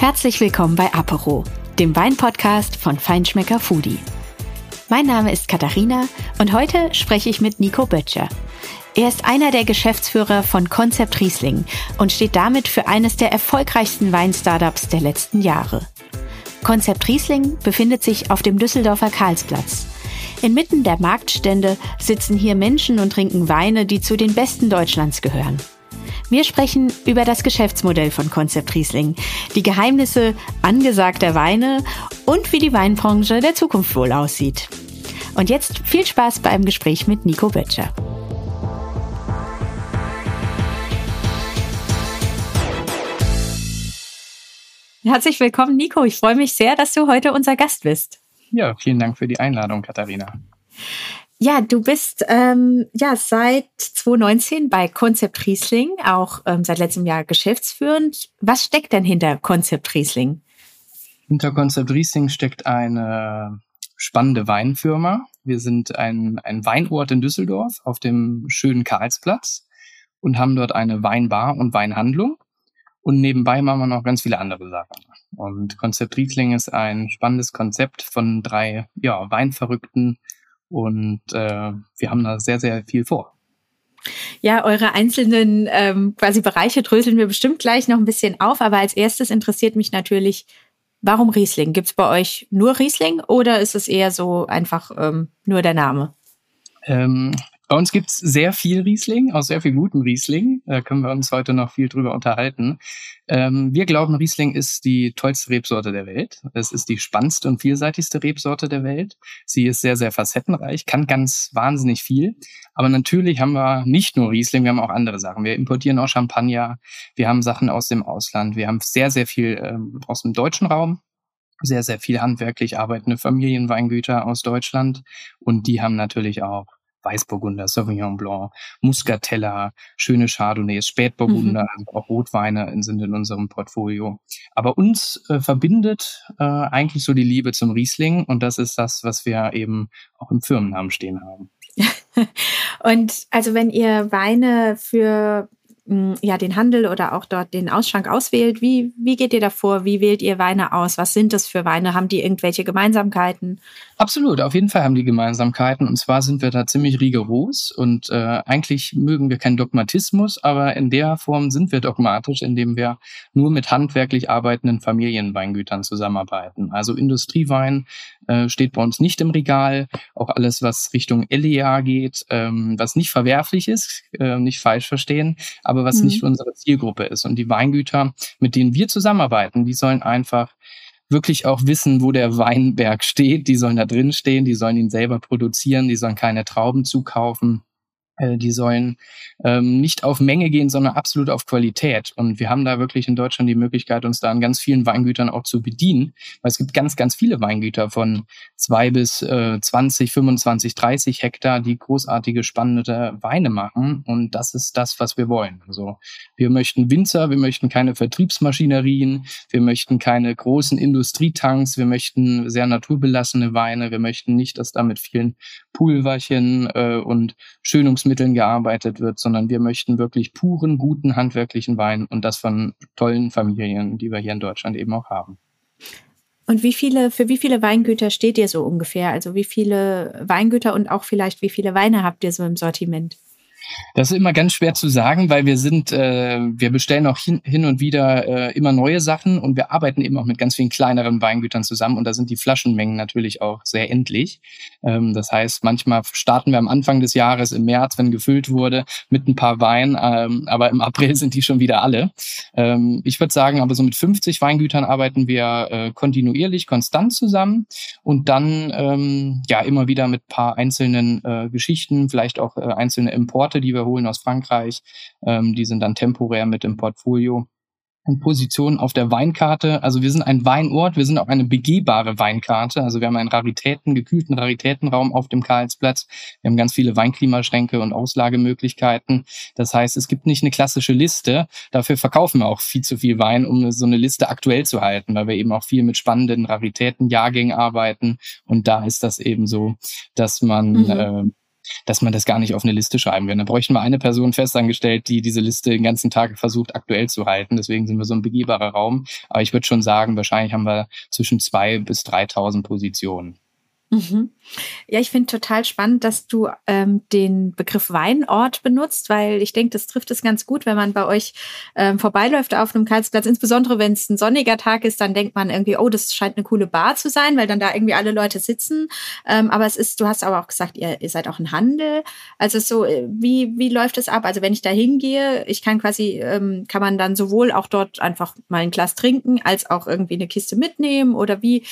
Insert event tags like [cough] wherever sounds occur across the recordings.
Herzlich willkommen bei Apero, dem Weinpodcast von Feinschmecker Foodie. Mein Name ist Katharina und heute spreche ich mit Nico Böttcher. Er ist einer der Geschäftsführer von Concept Riesling und steht damit für eines der erfolgreichsten Weinstartups der letzten Jahre. Concept Riesling befindet sich auf dem Düsseldorfer Karlsplatz. Inmitten der Marktstände sitzen hier Menschen und trinken Weine, die zu den besten Deutschlands gehören. Wir sprechen über das Geschäftsmodell von Concept Riesling, die Geheimnisse angesagter Weine und wie die Weinbranche der Zukunft wohl aussieht. Und jetzt viel Spaß beim Gespräch mit Nico Böttcher. Herzlich willkommen, Nico. Ich freue mich sehr, dass du heute unser Gast bist. Ja, vielen Dank für die Einladung, Katharina. Ja, du bist ähm, ja seit 2019 bei Concept Riesling, auch ähm, seit letztem Jahr geschäftsführend. Was steckt denn hinter Concept Riesling? Hinter Concept Riesling steckt eine spannende Weinfirma. Wir sind ein, ein Weinort in Düsseldorf auf dem schönen Karlsplatz und haben dort eine Weinbar und Weinhandlung. Und nebenbei machen wir noch ganz viele andere Sachen. Und Konzept Riesling ist ein spannendes Konzept von drei ja, Weinverrückten, und äh, wir haben da sehr, sehr viel vor. Ja, eure einzelnen ähm, quasi Bereiche dröseln wir bestimmt gleich noch ein bisschen auf. Aber als erstes interessiert mich natürlich, warum Riesling? Gibt es bei euch nur Riesling oder ist es eher so einfach ähm, nur der Name? Ähm, bei uns gibt's sehr viel Riesling, auch sehr viel guten Riesling. Da können wir uns heute noch viel drüber unterhalten. Ähm, wir glauben, Riesling ist die tollste Rebsorte der Welt. Es ist die spannendste und vielseitigste Rebsorte der Welt. Sie ist sehr, sehr facettenreich, kann ganz wahnsinnig viel. Aber natürlich haben wir nicht nur Riesling, wir haben auch andere Sachen. Wir importieren auch Champagner, wir haben Sachen aus dem Ausland, wir haben sehr, sehr viel ähm, aus dem deutschen Raum sehr, sehr viel handwerklich arbeitende Familienweingüter aus Deutschland und die haben natürlich auch Weißburgunder, Sauvignon Blanc, Muscatella, schöne Chardonnays, Spätburgunder, mhm. auch Rotweine sind in unserem Portfolio. Aber uns äh, verbindet äh, eigentlich so die Liebe zum Riesling und das ist das, was wir eben auch im Firmennamen stehen haben. [laughs] und also wenn ihr Weine für ja, den Handel oder auch dort den Ausschank auswählt, wie, wie geht ihr davor? Wie wählt ihr Weine aus? Was sind das für Weine? Haben die irgendwelche Gemeinsamkeiten? Absolut, auf jeden Fall haben die Gemeinsamkeiten. Und zwar sind wir da ziemlich rigoros und äh, eigentlich mögen wir keinen Dogmatismus, aber in der Form sind wir dogmatisch, indem wir nur mit handwerklich arbeitenden Familienweingütern zusammenarbeiten. Also Industriewein äh, steht bei uns nicht im Regal. Auch alles, was Richtung LEA geht, ähm, was nicht verwerflich ist, äh, nicht falsch verstehen, aber was mhm. nicht unsere Zielgruppe ist. Und die Weingüter, mit denen wir zusammenarbeiten, die sollen einfach wirklich auch wissen, wo der Weinberg steht. Die sollen da drin stehen, die sollen ihn selber produzieren, die sollen keine Trauben zukaufen. Äh, die sollen ähm, nicht auf Menge gehen, sondern absolut auf Qualität. Und wir haben da wirklich in Deutschland die Möglichkeit, uns da an ganz vielen Weingütern auch zu bedienen, weil es gibt ganz, ganz viele Weingüter von zwei bis äh, 20, 25, 30 Hektar, die großartige, spannende Weine machen. Und das ist das, was wir wollen. Also wir möchten Winzer, wir möchten keine Vertriebsmaschinerien, wir möchten keine großen Industrietanks, wir möchten sehr naturbelassene Weine, wir möchten nicht, dass da mit vielen Pulverchen äh, und Schönungsmitteln Lebensmitteln gearbeitet wird, sondern wir möchten wirklich puren, guten, handwerklichen Wein und das von tollen Familien, die wir hier in Deutschland eben auch haben. Und wie viele, für wie viele Weingüter steht ihr so ungefähr? Also wie viele Weingüter und auch vielleicht wie viele Weine habt ihr so im Sortiment? Das ist immer ganz schwer zu sagen, weil wir sind, äh, wir bestellen auch hin, hin und wieder äh, immer neue Sachen und wir arbeiten eben auch mit ganz vielen kleineren Weingütern zusammen und da sind die Flaschenmengen natürlich auch sehr endlich. Ähm, das heißt, manchmal starten wir am Anfang des Jahres im März, wenn gefüllt wurde, mit ein paar Wein, ähm, aber im [laughs] April sind die schon wieder alle. Ähm, ich würde sagen, aber so mit 50 Weingütern arbeiten wir äh, kontinuierlich, konstant zusammen und dann ähm, ja immer wieder mit paar einzelnen äh, Geschichten, vielleicht auch äh, einzelne Importe die wir holen aus Frankreich. Ähm, die sind dann temporär mit im Portfolio. Und Position auf der Weinkarte. Also wir sind ein Weinort, wir sind auch eine begehbare Weinkarte. Also wir haben einen Raritäten, gekühlten Raritätenraum auf dem Karlsplatz. Wir haben ganz viele Weinklimaschränke und Auslagemöglichkeiten. Das heißt, es gibt nicht eine klassische Liste. Dafür verkaufen wir auch viel zu viel Wein, um so eine Liste aktuell zu halten, weil wir eben auch viel mit spannenden Raritäten, Jahrgängen arbeiten. Und da ist das eben so, dass man mhm. äh, dass man das gar nicht auf eine Liste schreiben kann. Da bräuchten wir eine Person festangestellt, die diese Liste den ganzen Tag versucht aktuell zu halten. Deswegen sind wir so ein begehbarer Raum. Aber ich würde schon sagen, wahrscheinlich haben wir zwischen zwei bis 3.000 Positionen. Mhm. Ja, ich finde total spannend, dass du ähm, den Begriff Weinort benutzt, weil ich denke, das trifft es ganz gut, wenn man bei euch ähm, vorbeiläuft auf einem Karlsplatz. Insbesondere wenn es ein sonniger Tag ist, dann denkt man irgendwie, oh, das scheint eine coole Bar zu sein, weil dann da irgendwie alle Leute sitzen. Ähm, aber es ist, du hast aber auch gesagt, ihr, ihr seid auch ein Handel. Also so, äh, wie, wie läuft es ab? Also wenn ich da hingehe, ich kann quasi, ähm, kann man dann sowohl auch dort einfach mal ein Glas trinken, als auch irgendwie eine Kiste mitnehmen oder wie?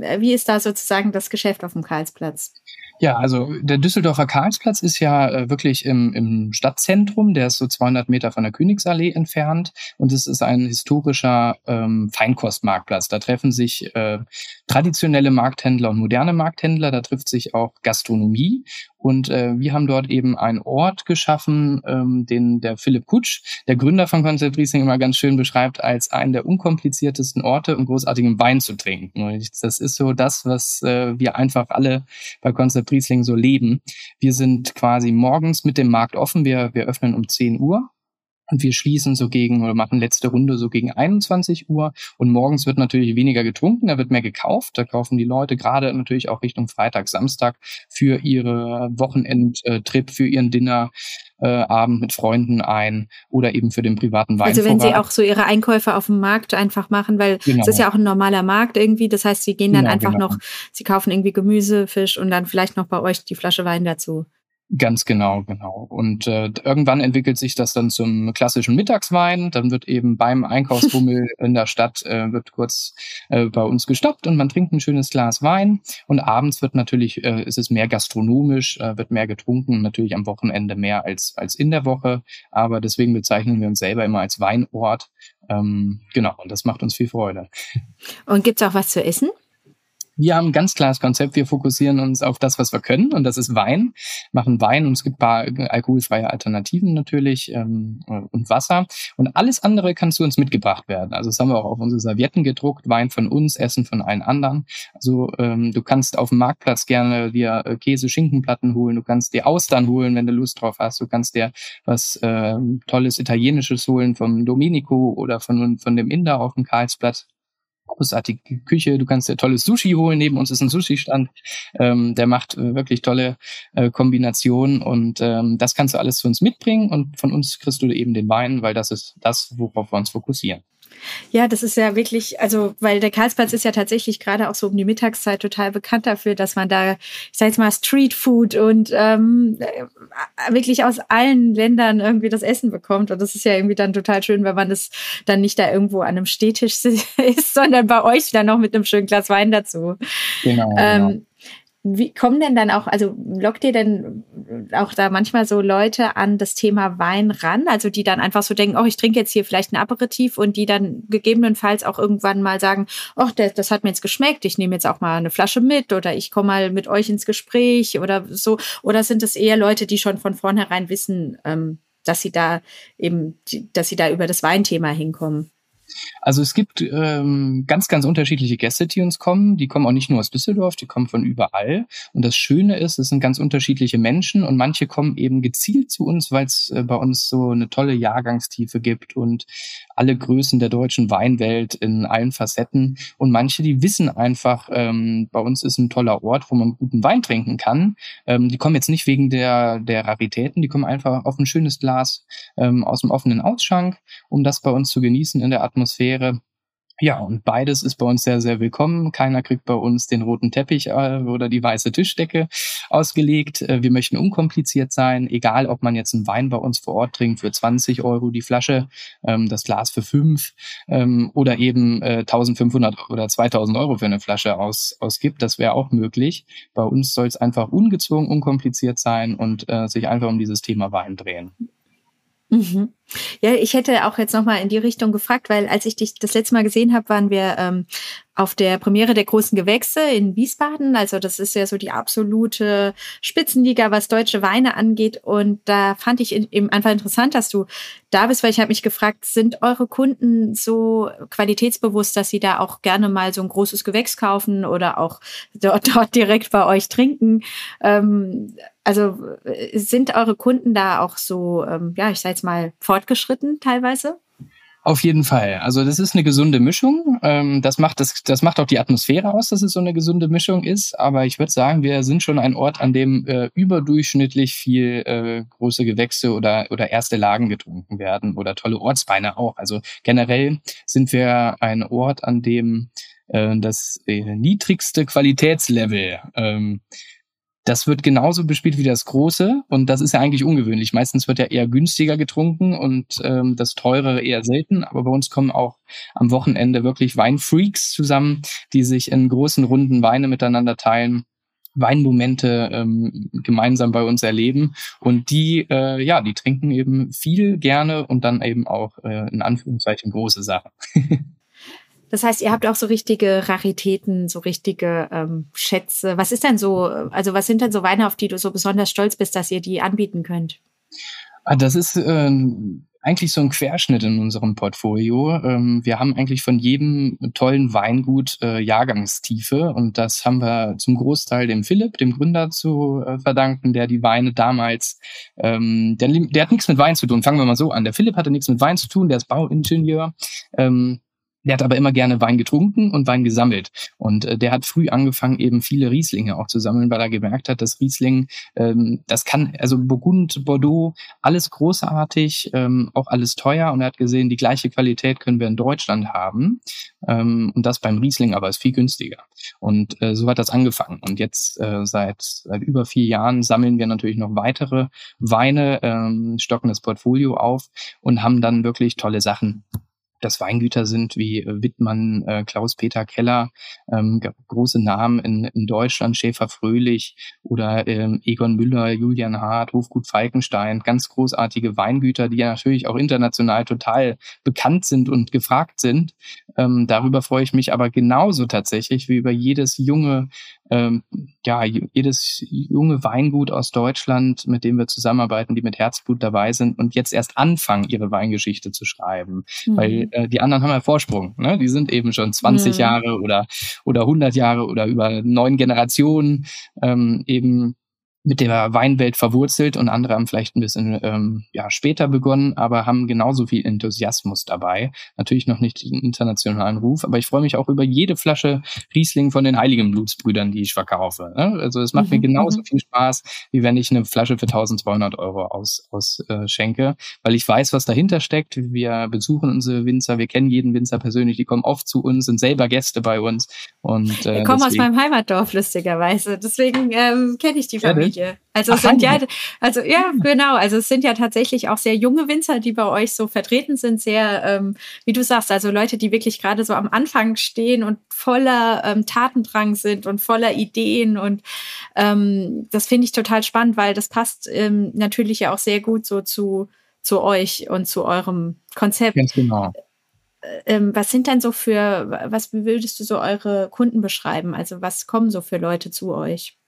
Äh, wie ist da sozusagen das Geschäft auf dem Karlsplatz? Ja, also der Düsseldorfer Karlsplatz ist ja äh, wirklich im, im Stadtzentrum. Der ist so 200 Meter von der Königsallee entfernt und es ist ein historischer ähm, Feinkostmarktplatz. Da treffen sich äh, traditionelle Markthändler und moderne Markthändler. Da trifft sich auch Gastronomie und äh, wir haben dort eben einen Ort geschaffen, ähm, den der Philipp Kutsch, der Gründer von Concept Riesling, immer ganz schön beschreibt, als einen der unkompliziertesten Orte, um großartigen Wein zu trinken. Und das ist so das, was äh, wir einfach alle bei Concept Riesling so leben. Wir sind quasi morgens mit dem Markt offen. Wir, wir öffnen um 10 Uhr und wir schließen so gegen oder machen letzte Runde so gegen 21 Uhr. Und morgens wird natürlich weniger getrunken, da wird mehr gekauft. Da kaufen die Leute gerade natürlich auch Richtung Freitag, Samstag für ihre Wochenendtrip, für ihren Dinner. Äh, Abend mit Freunden ein oder eben für den privaten Wein. Also wenn Sie auch so Ihre Einkäufe auf dem Markt einfach machen, weil genau. es ist ja auch ein normaler Markt irgendwie. Das heißt, Sie gehen dann genau, einfach genau. noch, Sie kaufen irgendwie Gemüse, Fisch und dann vielleicht noch bei euch die Flasche Wein dazu. Ganz genau, genau. Und äh, irgendwann entwickelt sich das dann zum klassischen Mittagswein. Dann wird eben beim Einkaufsbummel [laughs] in der Stadt äh, wird kurz äh, bei uns gestoppt und man trinkt ein schönes Glas Wein. Und abends wird natürlich äh, ist es mehr gastronomisch, äh, wird mehr getrunken, natürlich am Wochenende mehr als als in der Woche. Aber deswegen bezeichnen wir uns selber immer als Weinort. Ähm, genau, und das macht uns viel Freude. Und gibt's auch was zu essen? Wir haben ein ganz klares Konzept. Wir fokussieren uns auf das, was wir können, und das ist Wein. Machen Wein und es gibt paar alkoholfreie Alternativen natürlich ähm, und Wasser. Und alles andere kann zu uns mitgebracht werden. Also das haben wir auch auf unsere Servietten gedruckt. Wein von uns, Essen von allen anderen. Also ähm, du kannst auf dem Marktplatz gerne dir äh, Käse, Schinkenplatten holen. Du kannst dir Austern holen, wenn du Lust drauf hast. Du kannst dir was äh, tolles Italienisches holen vom Domenico oder von, von dem Inder auf dem Karlsplatz großartige Küche. Du kannst dir tolles Sushi holen. Neben uns ist ein Sushi-Stand. Ähm, der macht äh, wirklich tolle äh, Kombinationen und ähm, das kannst du alles zu uns mitbringen und von uns kriegst du eben den Wein, weil das ist das, worauf wir uns fokussieren. Ja, das ist ja wirklich, also, weil der Karlsplatz ist ja tatsächlich gerade auch so um die Mittagszeit total bekannt dafür, dass man da, ich sag jetzt mal, Streetfood und ähm, äh, wirklich aus allen Ländern irgendwie das Essen bekommt. Und das ist ja irgendwie dann total schön, wenn man das dann nicht da irgendwo an einem Stehtisch [laughs] ist, sondern bei euch dann noch mit einem schönen Glas Wein dazu. Genau. Ähm, genau. Wie kommen denn dann auch, also lockt ihr denn auch da manchmal so Leute an das Thema Wein ran? Also die dann einfach so denken, oh, ich trinke jetzt hier vielleicht ein Aperitif und die dann gegebenenfalls auch irgendwann mal sagen, oh, das, das hat mir jetzt geschmeckt, ich nehme jetzt auch mal eine Flasche mit oder ich komme mal mit euch ins Gespräch oder so. Oder sind es eher Leute, die schon von vornherein wissen, ähm, dass sie da eben, dass sie da über das Weinthema hinkommen? Also es gibt ähm, ganz, ganz unterschiedliche Gäste, die uns kommen. Die kommen auch nicht nur aus Düsseldorf, die kommen von überall. Und das Schöne ist, es sind ganz unterschiedliche Menschen und manche kommen eben gezielt zu uns, weil es äh, bei uns so eine tolle Jahrgangstiefe gibt und alle Größen der deutschen Weinwelt in allen Facetten. Und manche, die wissen einfach, ähm, bei uns ist ein toller Ort, wo man guten Wein trinken kann. Ähm, die kommen jetzt nicht wegen der, der Raritäten, die kommen einfach auf ein schönes Glas ähm, aus dem offenen Ausschank, um das bei uns zu genießen in der Atmosphäre. Ja, und beides ist bei uns sehr, sehr willkommen. Keiner kriegt bei uns den roten Teppich äh, oder die weiße Tischdecke ausgelegt. Äh, wir möchten unkompliziert sein, egal ob man jetzt einen Wein bei uns vor Ort trinkt für 20 Euro die Flasche, ähm, das Glas für 5 ähm, oder eben äh, 1500 oder 2000 Euro für eine Flasche aus, ausgibt. Das wäre auch möglich. Bei uns soll es einfach ungezwungen, unkompliziert sein und äh, sich einfach um dieses Thema Wein drehen. Mhm. Ja, ich hätte auch jetzt nochmal in die Richtung gefragt, weil als ich dich das letzte Mal gesehen habe, waren wir ähm, auf der Premiere der großen Gewächse in Wiesbaden. Also das ist ja so die absolute Spitzenliga, was deutsche Weine angeht. Und da fand ich eben einfach interessant, dass du da bist, weil ich habe mich gefragt, sind eure Kunden so qualitätsbewusst, dass sie da auch gerne mal so ein großes Gewächs kaufen oder auch dort, dort direkt bei euch trinken? Ähm, also sind eure Kunden da auch so, ähm, ja, ich sage jetzt mal, fortgeschritten teilweise? Auf jeden Fall. Also das ist eine gesunde Mischung. Ähm, das macht das, das macht auch die Atmosphäre aus, dass es so eine gesunde Mischung ist. Aber ich würde sagen, wir sind schon ein Ort, an dem äh, überdurchschnittlich viel äh, große Gewächse oder oder erste Lagen getrunken werden oder tolle Ortsweine auch. Also generell sind wir ein Ort, an dem äh, das äh, niedrigste Qualitätslevel ähm, das wird genauso bespielt wie das große und das ist ja eigentlich ungewöhnlich. Meistens wird ja eher günstiger getrunken und ähm, das teurere eher selten. Aber bei uns kommen auch am Wochenende wirklich Weinfreaks zusammen, die sich in großen Runden Weine miteinander teilen. Weinmomente ähm, gemeinsam bei uns erleben und die äh, ja die trinken eben viel gerne und dann eben auch äh, in Anführungszeichen große Sachen [laughs] Das heißt, ihr habt auch so richtige Raritäten, so richtige ähm, Schätze. Was ist denn so, also was sind denn so Weine, auf die du so besonders stolz bist, dass ihr die anbieten könnt? Ah, das ist äh, eigentlich so ein Querschnitt in unserem Portfolio. Ähm, wir haben eigentlich von jedem tollen Weingut äh, Jahrgangstiefe und das haben wir zum Großteil dem Philipp, dem Gründer, zu äh, verdanken, der die Weine damals, ähm, der, der hat nichts mit Wein zu tun. Fangen wir mal so an. Der Philipp hatte nichts mit Wein zu tun, der ist Bauingenieur. Ähm, der hat aber immer gerne Wein getrunken und Wein gesammelt. Und äh, der hat früh angefangen, eben viele Rieslinge auch zu sammeln, weil er gemerkt hat, dass Riesling, ähm, das kann, also Burgund, Bordeaux, alles großartig, ähm, auch alles teuer. Und er hat gesehen, die gleiche Qualität können wir in Deutschland haben. Ähm, und das beim Riesling aber ist viel günstiger. Und äh, so hat das angefangen. Und jetzt äh, seit, seit über vier Jahren sammeln wir natürlich noch weitere Weine, ähm, stocken das Portfolio auf und haben dann wirklich tolle Sachen das Weingüter sind wie äh, Wittmann, äh, Klaus-Peter Keller, ähm, große Namen in, in Deutschland, Schäfer Fröhlich oder ähm, Egon Müller, Julian Hart, Hofgut Falkenstein, ganz großartige Weingüter, die ja natürlich auch international total bekannt sind und gefragt sind. Ähm, darüber freue ich mich aber genauso tatsächlich wie über jedes junge ähm, ja, jedes junge Weingut aus Deutschland, mit dem wir zusammenarbeiten, die mit Herzblut dabei sind und jetzt erst anfangen, ihre Weingeschichte zu schreiben. Mhm. Weil äh, die anderen haben ja Vorsprung. Ne? Die sind eben schon 20 mhm. Jahre oder, oder 100 Jahre oder über neun Generationen ähm, eben mit der Weinwelt verwurzelt und andere haben vielleicht ein bisschen ähm, ja, später begonnen, aber haben genauso viel Enthusiasmus dabei. Natürlich noch nicht den internationalen Ruf, aber ich freue mich auch über jede Flasche Riesling von den Heiligen Blutsbrüdern, die ich verkaufe. Ne? Also es macht mhm, mir genauso mhm. viel Spaß, wie wenn ich eine Flasche für 1200 Euro aus, aus äh, schenke, weil ich weiß, was dahinter steckt. Wir besuchen unsere Winzer, wir kennen jeden Winzer persönlich, die kommen oft zu uns, sind selber Gäste bei uns. Und, äh, wir kommen aus meinem Heimatdorf, lustigerweise. Deswegen ähm, kenne ich die Familie. Familie. Also es sind ja, also ja, genau. Also es sind ja tatsächlich auch sehr junge Winzer, die bei euch so vertreten sind, sehr, ähm, wie du sagst, also Leute, die wirklich gerade so am Anfang stehen und voller ähm, Tatendrang sind und voller Ideen. Und ähm, das finde ich total spannend, weil das passt ähm, natürlich ja auch sehr gut so zu, zu euch und zu eurem Konzept. Ganz genau. Ähm, was sind denn so für, was würdest du so eure Kunden beschreiben? Also was kommen so für Leute zu euch?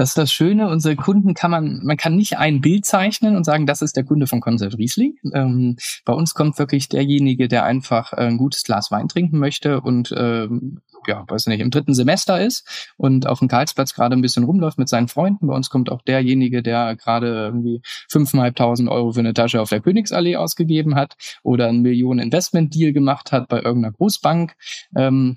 Das ist das Schöne, unsere Kunden kann man, man kann nicht ein Bild zeichnen und sagen, das ist der Kunde von Concept Riesling. Ähm, bei uns kommt wirklich derjenige, der einfach ein gutes Glas Wein trinken möchte und ähm, ja, weiß nicht, im dritten Semester ist und auf dem Karlsplatz gerade ein bisschen rumläuft mit seinen Freunden. Bei uns kommt auch derjenige, der gerade irgendwie 5.500 Euro für eine Tasche auf der Königsallee ausgegeben hat oder einen Millionen Investment Deal gemacht hat bei irgendeiner Großbank. Ähm,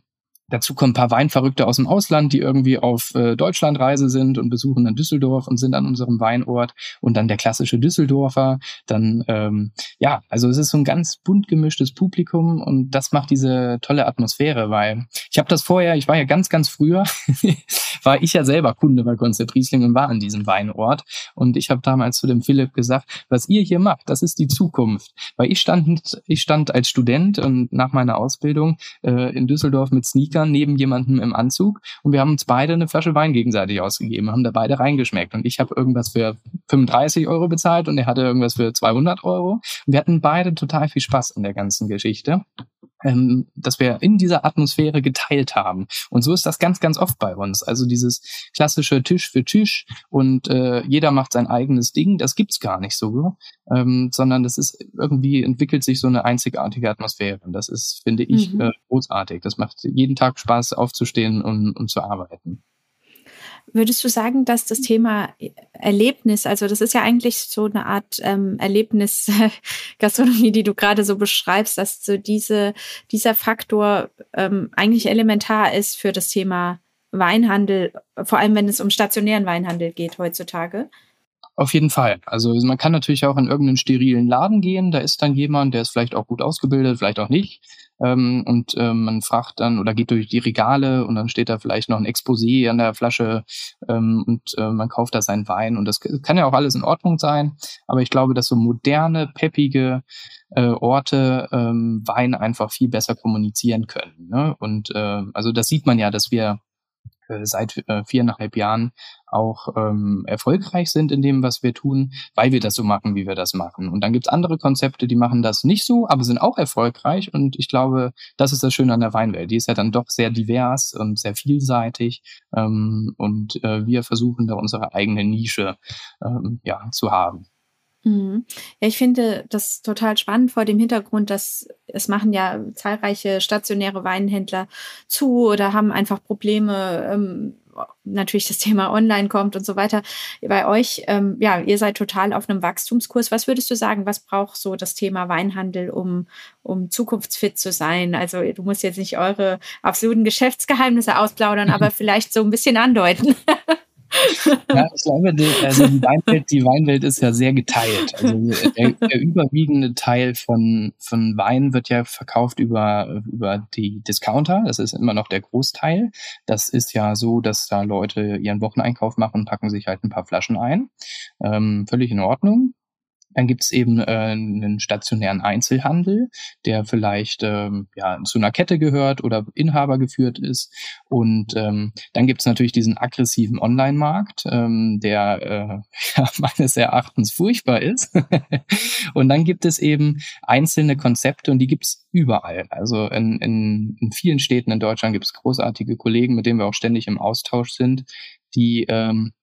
Dazu kommen ein paar Weinverrückte aus dem Ausland, die irgendwie auf äh, Deutschlandreise sind und besuchen dann Düsseldorf und sind an unserem Weinort und dann der klassische Düsseldorfer. Dann, ähm, ja, also es ist so ein ganz bunt gemischtes Publikum und das macht diese tolle Atmosphäre, weil ich habe das vorher, ich war ja ganz, ganz früher, [laughs] war ich ja selber Kunde bei Konzept Riesling und war an diesem Weinort. Und ich habe damals zu dem Philipp gesagt, was ihr hier macht, das ist die Zukunft. Weil ich stand, ich stand als Student und nach meiner Ausbildung äh, in Düsseldorf mit Sneakern neben jemandem im Anzug und wir haben uns beide eine Flasche Wein gegenseitig ausgegeben, haben da beide reingeschmeckt. Und ich habe irgendwas für 35 Euro bezahlt und er hatte irgendwas für 200 Euro. Wir hatten beide total viel Spaß in der ganzen Geschichte ähm, dass wir in dieser Atmosphäre geteilt haben. Und so ist das ganz, ganz oft bei uns. Also dieses klassische Tisch für Tisch und äh, jeder macht sein eigenes Ding, das gibt's gar nicht so, ähm, sondern das ist irgendwie entwickelt sich so eine einzigartige Atmosphäre. Und das ist, finde ich, mhm. äh, großartig. Das macht jeden Tag Spaß, aufzustehen und, und zu arbeiten. Würdest du sagen, dass das Thema Erlebnis, also das ist ja eigentlich so eine Art ähm, Erlebnis-Gastronomie, [laughs] die du gerade so beschreibst, dass so diese, dieser Faktor ähm, eigentlich elementar ist für das Thema Weinhandel, vor allem wenn es um stationären Weinhandel geht heutzutage? Auf jeden Fall. Also man kann natürlich auch in irgendeinen sterilen Laden gehen, da ist dann jemand, der ist vielleicht auch gut ausgebildet, vielleicht auch nicht. Ähm, und ähm, man fragt dann oder geht durch die Regale und dann steht da vielleicht noch ein Exposé an der Flasche ähm, und äh, man kauft da seinen Wein und das kann ja auch alles in Ordnung sein. Aber ich glaube, dass so moderne, peppige äh, Orte ähm, Wein einfach viel besser kommunizieren können. Ne? Und äh, also das sieht man ja, dass wir äh, seit äh, viereinhalb Jahren auch ähm, erfolgreich sind in dem, was wir tun, weil wir das so machen, wie wir das machen. Und dann gibt's andere Konzepte, die machen das nicht so, aber sind auch erfolgreich. Und ich glaube, das ist das Schöne an der Weinwelt. Die ist ja dann doch sehr divers und sehr vielseitig. Ähm, und äh, wir versuchen da unsere eigene Nische ähm, ja, zu haben. Mhm. Ja, ich finde das total spannend vor dem Hintergrund, dass es machen ja zahlreiche stationäre Weinhändler zu oder haben einfach Probleme. Ähm, natürlich das Thema Online kommt und so weiter. Bei euch, ähm, ja, ihr seid total auf einem Wachstumskurs. Was würdest du sagen, was braucht so das Thema Weinhandel, um, um zukunftsfit zu sein? Also du musst jetzt nicht eure absoluten Geschäftsgeheimnisse ausplaudern, [laughs] aber vielleicht so ein bisschen andeuten. [laughs] Ja, ich glaube, die, also die, Weinwelt, die Weinwelt ist ja sehr geteilt. Also der, der, überwiegende Teil von, von Wein wird ja verkauft über, über die Discounter. Das ist immer noch der Großteil. Das ist ja so, dass da Leute ihren Wocheneinkauf machen und packen sich halt ein paar Flaschen ein. Ähm, völlig in Ordnung. Dann gibt es eben äh, einen stationären Einzelhandel, der vielleicht ähm, ja, zu einer Kette gehört oder Inhaber geführt ist. Und ähm, dann gibt es natürlich diesen aggressiven Online-Markt, ähm, der äh, [laughs] ja, meines Erachtens furchtbar ist. [laughs] und dann gibt es eben einzelne Konzepte und die gibt es überall. Also in, in, in vielen Städten in Deutschland gibt es großartige Kollegen, mit denen wir auch ständig im Austausch sind, die ähm,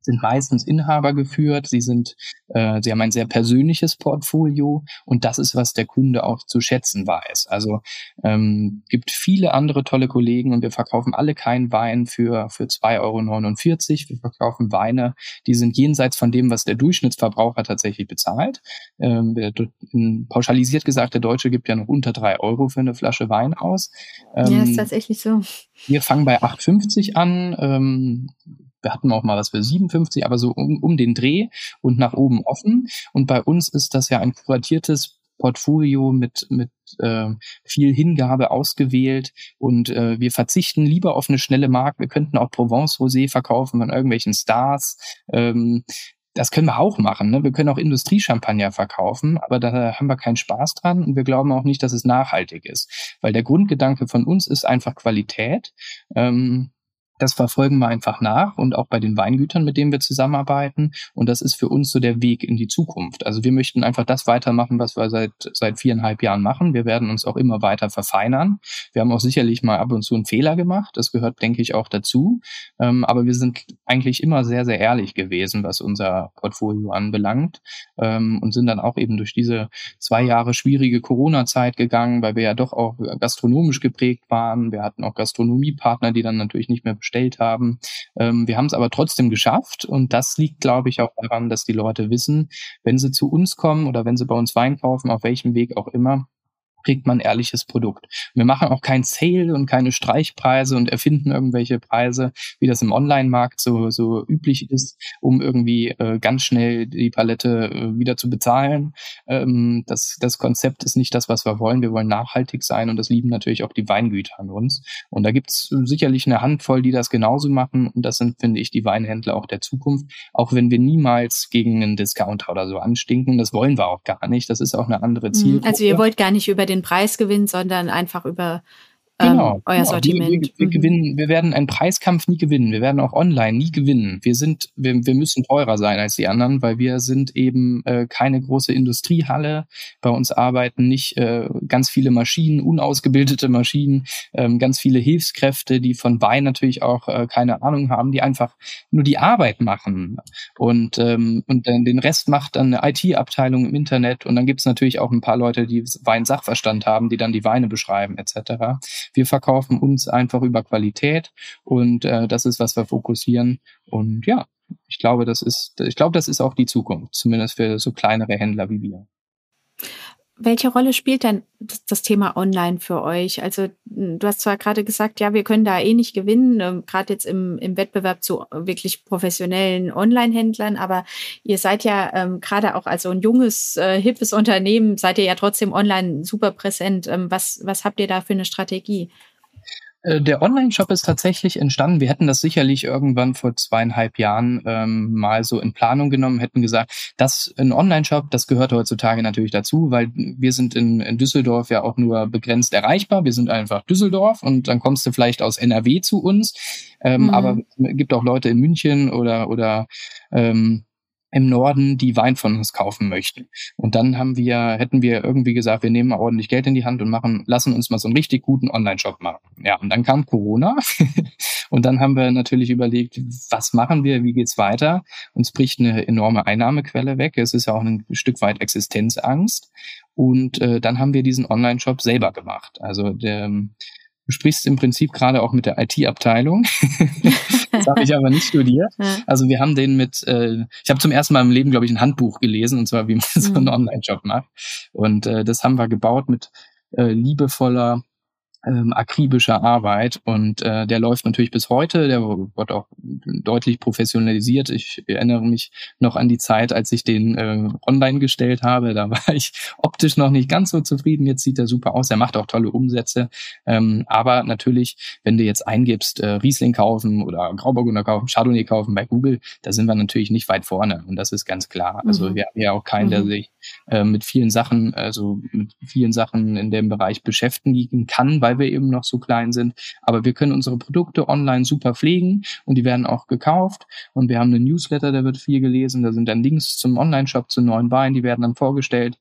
sind meistens Inhaber geführt, sie sind, äh, sie haben ein sehr persönliches Portfolio und das ist, was der Kunde auch zu schätzen weiß. Also ähm, gibt viele andere tolle Kollegen und wir verkaufen alle keinen Wein für, für 2,49 Euro. Wir verkaufen Weine, die sind jenseits von dem, was der Durchschnittsverbraucher tatsächlich bezahlt. Ähm, pauschalisiert gesagt, der Deutsche gibt ja noch unter drei Euro für eine Flasche Wein aus. Ähm, ja, ist tatsächlich so. Wir fangen bei 8,50 an. Ähm, wir hatten auch mal was für 57, aber so um, um den Dreh und nach oben offen. Und bei uns ist das ja ein kuratiertes Portfolio mit, mit äh, viel Hingabe ausgewählt und äh, wir verzichten lieber auf eine schnelle Mark. Wir könnten auch Provence Rosé verkaufen von irgendwelchen Stars. Ähm, das können wir auch machen. Ne? Wir können auch Industriechampagner verkaufen, aber da haben wir keinen Spaß dran und wir glauben auch nicht, dass es nachhaltig ist. Weil der Grundgedanke von uns ist einfach Qualität. Ähm, das verfolgen wir einfach nach und auch bei den Weingütern, mit denen wir zusammenarbeiten. Und das ist für uns so der Weg in die Zukunft. Also wir möchten einfach das weitermachen, was wir seit, seit viereinhalb Jahren machen. Wir werden uns auch immer weiter verfeinern. Wir haben auch sicherlich mal ab und zu einen Fehler gemacht. Das gehört, denke ich, auch dazu. Ähm, aber wir sind eigentlich immer sehr, sehr ehrlich gewesen, was unser Portfolio anbelangt. Ähm, und sind dann auch eben durch diese zwei Jahre schwierige Corona-Zeit gegangen, weil wir ja doch auch gastronomisch geprägt waren. Wir hatten auch Gastronomiepartner, die dann natürlich nicht mehr gestellt haben. Ähm, wir haben es aber trotzdem geschafft und das liegt, glaube ich, auch daran, dass die Leute wissen, wenn sie zu uns kommen oder wenn sie bei uns Wein kaufen, auf welchem Weg auch immer, kriegt man ehrliches Produkt. Wir machen auch kein Sale und keine Streichpreise und erfinden irgendwelche Preise, wie das im Online-Markt so, so üblich ist, um irgendwie äh, ganz schnell die Palette äh, wieder zu bezahlen. Ähm, das, das Konzept ist nicht das, was wir wollen. Wir wollen nachhaltig sein und das lieben natürlich auch die Weingüter an uns. Und da gibt's sicherlich eine Handvoll, die das genauso machen und das sind, finde ich, die Weinhändler auch der Zukunft. Auch wenn wir niemals gegen einen Discounter oder so anstinken, das wollen wir auch gar nicht. Das ist auch eine andere mhm. Zielgruppe. Also ihr wollt gar nicht über den Preis gewinnen, sondern einfach über ähm, genau, euer genau. Sortiment. Wir, wir, wir, mhm. gewinnen, wir werden einen Preiskampf nie gewinnen. Wir werden auch online nie gewinnen. Wir sind, wir, wir müssen teurer sein als die anderen, weil wir sind eben äh, keine große Industriehalle. Bei uns arbeiten nicht äh, ganz viele Maschinen, unausgebildete Maschinen, ähm, ganz viele Hilfskräfte, die von Wein natürlich auch äh, keine Ahnung haben, die einfach nur die Arbeit machen. Und, ähm, und dann den Rest macht dann eine IT-Abteilung im Internet. Und dann gibt es natürlich auch ein paar Leute, die Wein-Sachverstand haben, die dann die Weine beschreiben etc. Wir verkaufen uns einfach über Qualität und äh, das ist, was wir fokussieren. Und ja, ich glaube, das ist, ich glaube, das ist auch die Zukunft, zumindest für so kleinere Händler wie wir. Welche Rolle spielt denn das Thema Online für euch? Also hm, du hast zwar gerade gesagt, ja, wir können da eh nicht gewinnen, ähm, gerade jetzt im, im Wettbewerb zu wirklich professionellen Online-Händlern, aber ihr seid ja ähm, gerade auch als so ein junges, äh, hippes Unternehmen, seid ihr ja trotzdem online super präsent. Ähm, was, was habt ihr da für eine Strategie? Äh, der Online-Shop ist tatsächlich entstanden. Wir hätten das sicherlich irgendwann vor zweieinhalb Jahren ähm, mal so in Planung genommen, hätten gesagt, das ein Online-Shop, das gehört heutzutage natürlich dazu, weil wir sind in, in Düsseldorf ja auch nur begrenzt erreichbar. Wir sind einfach Düsseldorf und dann kommst du vielleicht aus NRW zu uns. Ähm, mhm. Aber es gibt auch Leute in München oder oder ähm, im Norden, die Wein von uns kaufen möchten. Und dann haben wir, hätten wir irgendwie gesagt, wir nehmen mal ordentlich Geld in die Hand und machen, lassen uns mal so einen richtig guten Online-Shop machen. Ja, und dann kam Corona. [laughs] und dann haben wir natürlich überlegt, was machen wir, wie geht's weiter? Uns bricht eine enorme Einnahmequelle weg. Es ist ja auch ein Stück weit Existenzangst. Und äh, dann haben wir diesen Online-Shop selber gemacht. Also der, Du sprichst im Prinzip gerade auch mit der IT-Abteilung. [laughs] das habe ich aber nicht studiert. Also wir haben den mit, äh, ich habe zum ersten Mal im Leben, glaube ich, ein Handbuch gelesen, und zwar wie man so einen mhm. Online-Job macht. Und äh, das haben wir gebaut mit äh, liebevoller ähm, akribischer Arbeit und äh, der läuft natürlich bis heute, der wird auch deutlich professionalisiert. Ich erinnere mich noch an die Zeit, als ich den äh, online gestellt habe, da war ich optisch noch nicht ganz so zufrieden, jetzt sieht er super aus, er macht auch tolle Umsätze, ähm, aber natürlich, wenn du jetzt eingibst, äh, Riesling kaufen oder Grauburgunder kaufen, Chardonnay kaufen bei Google, da sind wir natürlich nicht weit vorne und das ist ganz klar. Also mhm. wir haben ja auch keinen, mhm. der sich äh, mit vielen Sachen, also mit vielen Sachen in dem Bereich beschäftigen kann, weil wir eben noch so klein sind. Aber wir können unsere Produkte online super pflegen und die werden auch gekauft. Und wir haben einen Newsletter, der wird viel gelesen. Da sind dann Links zum Online-Shop zu neuen Weinen, die werden dann vorgestellt.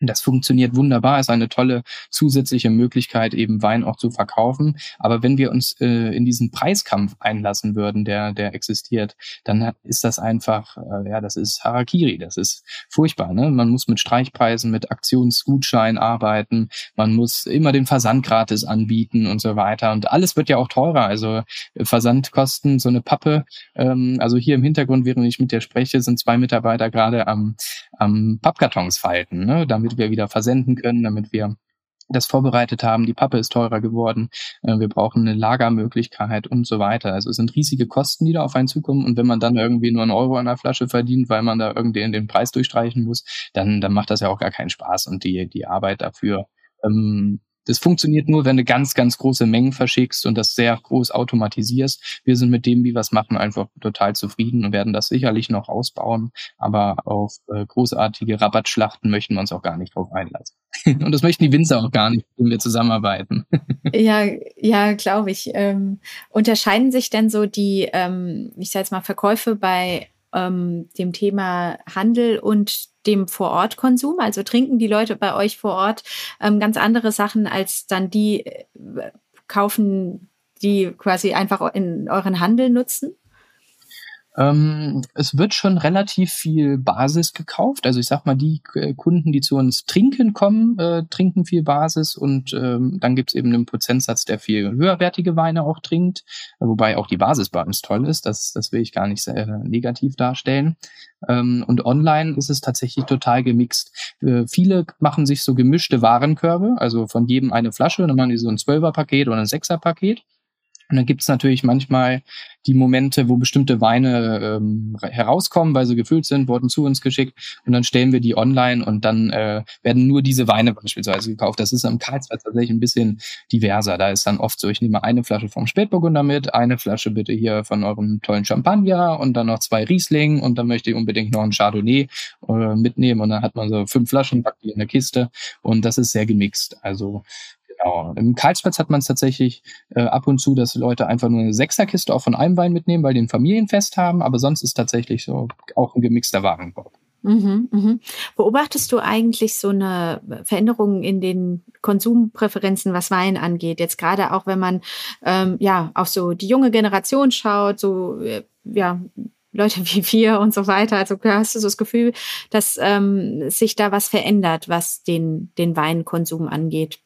Das funktioniert wunderbar, ist eine tolle zusätzliche Möglichkeit, eben Wein auch zu verkaufen. Aber wenn wir uns äh, in diesen Preiskampf einlassen würden, der, der existiert, dann ist das einfach, äh, ja, das ist Harakiri, das ist furchtbar. Ne? Man muss mit Streichpreisen, mit Aktionsgutschein arbeiten, man muss immer den Versand gratis anbieten und so weiter. Und alles wird ja auch teurer. Also äh, Versandkosten, so eine Pappe. Ähm, also hier im Hintergrund, während ich mit dir spreche, sind zwei Mitarbeiter gerade am, am Pappkartons falten, ne? damit damit wir wieder versenden können, damit wir das vorbereitet haben. Die Pappe ist teurer geworden. Äh, wir brauchen eine Lagermöglichkeit und so weiter. Also es sind riesige Kosten, die da auf einen zukommen. Und wenn man dann irgendwie nur einen Euro an der Flasche verdient, weil man da irgendwie den Preis durchstreichen muss, dann, dann macht das ja auch gar keinen Spaß. Und die, die Arbeit dafür ähm, das funktioniert nur, wenn du ganz, ganz große Mengen verschickst und das sehr groß automatisierst. Wir sind mit dem, wie wir es machen, einfach total zufrieden und werden das sicherlich noch ausbauen. Aber auf äh, großartige Rabattschlachten möchten wir uns auch gar nicht drauf einlassen. [laughs] und das möchten die Winzer auch gar nicht, wenn wir zusammenarbeiten. [laughs] ja, ja, glaube ich. Ähm, unterscheiden sich denn so die, ähm, ich sage jetzt mal, Verkäufe bei ähm, dem Thema Handel und dem Vorortkonsum? Also trinken die Leute bei euch vor Ort ähm, ganz andere Sachen, als dann die äh, kaufen, die quasi einfach in euren Handel nutzen? Ähm, es wird schon relativ viel Basis gekauft. Also ich sag mal, die äh, Kunden, die zu uns trinken kommen, äh, trinken viel Basis und ähm, dann gibt's eben einen Prozentsatz, der viel höherwertige Weine auch trinkt, wobei auch die Basis bei uns toll ist. Das, das will ich gar nicht sehr negativ darstellen. Ähm, und online ist es tatsächlich total gemixt. Äh, viele machen sich so gemischte Warenkörbe, also von jedem eine Flasche, dann machen die so ein Zwölferpaket oder ein Sechserpaket. Und dann gibt's natürlich manchmal die Momente, wo bestimmte Weine ähm, herauskommen, weil sie gefüllt sind, wurden zu uns geschickt und dann stellen wir die online und dann äh, werden nur diese Weine beispielsweise gekauft. Das ist am Karlsberg tatsächlich ein bisschen diverser. Da ist dann oft so, ich nehme eine Flasche vom Spätburgunder mit, eine Flasche bitte hier von eurem tollen Champagner und dann noch zwei Riesling und dann möchte ich unbedingt noch ein Chardonnay äh, mitnehmen und dann hat man so fünf Flaschen, packt die in der Kiste und das ist sehr gemixt. Also Genau. Im Karlsplatz hat man es tatsächlich äh, ab und zu, dass Leute einfach nur eine Sechserkiste auch von einem Wein mitnehmen, weil die ein Familienfest haben, aber sonst ist tatsächlich so auch ein gemixter Warenkorb. Mhm, mhm. Beobachtest du eigentlich so eine Veränderung in den Konsumpräferenzen, was Wein angeht? Jetzt gerade auch, wenn man ähm, ja auf so die junge Generation schaut, so äh, ja Leute [laughs] wie wir und so weiter. Also hast du so das Gefühl, dass ähm, sich da was verändert, was den den Weinkonsum angeht?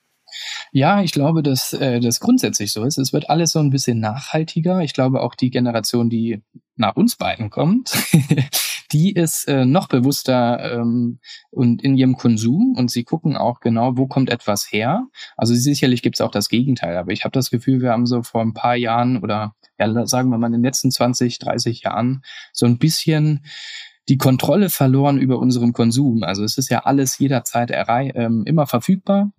Ja, ich glaube, dass äh, das grundsätzlich so ist. Es wird alles so ein bisschen nachhaltiger. Ich glaube auch die Generation, die nach uns beiden kommt, [laughs] die ist äh, noch bewusster ähm, und in ihrem Konsum und sie gucken auch genau, wo kommt etwas her. Also sicherlich gibt es auch das Gegenteil, aber ich habe das Gefühl, wir haben so vor ein paar Jahren oder ja, sagen wir mal in den letzten 20, 30 Jahren so ein bisschen die Kontrolle verloren über unseren Konsum. Also es ist ja alles jederzeit ähm, immer verfügbar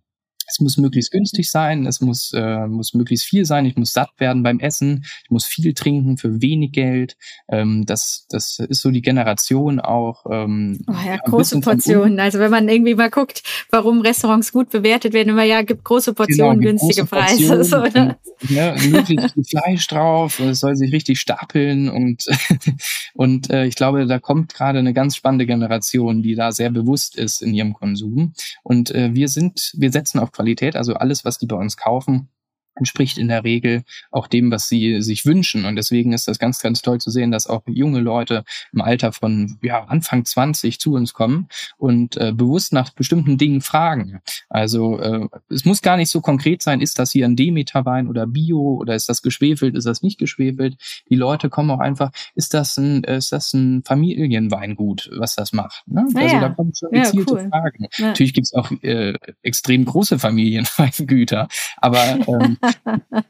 es muss möglichst günstig sein, es muss, äh, muss möglichst viel sein, ich muss satt werden beim Essen, ich muss viel trinken für wenig Geld. Ähm, das, das ist so die Generation auch. Ähm, oh ja, große Portionen. Also wenn man irgendwie mal guckt, warum Restaurants gut bewertet werden, immer ja, gibt große Portionen, genau, günstige Preise. Portionen, so, ne? ja, möglichst viel Fleisch drauf, es soll sich richtig stapeln und, [laughs] und äh, ich glaube, da kommt gerade eine ganz spannende Generation, die da sehr bewusst ist in ihrem Konsum. Und äh, wir sind, wir setzen auf Qualität. Also alles, was die bei uns kaufen, entspricht in der Regel auch dem, was sie sich wünschen. Und deswegen ist das ganz, ganz toll zu sehen, dass auch junge Leute im Alter von ja, Anfang 20 zu uns kommen und äh, bewusst nach bestimmten Dingen fragen. Also äh, es muss gar nicht so konkret sein, ist das hier ein Demeter-Wein oder Bio oder ist das geschwefelt, ist das nicht geschwefelt. Die Leute kommen auch einfach, ist das ein, ist das ein Familienweingut, was das macht? Ne? Ah, also ja. da kommen schon gezielte ja, cool. Fragen. Natürlich gibt's auch äh, extrem große Familienweingüter, aber ähm, [laughs]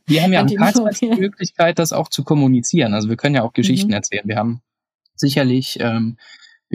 wir haben ja am Karlsplatz die Möglichkeit, das auch zu kommunizieren. Also wir können ja auch Geschichten mhm. erzählen. Wir haben sicherlich ähm,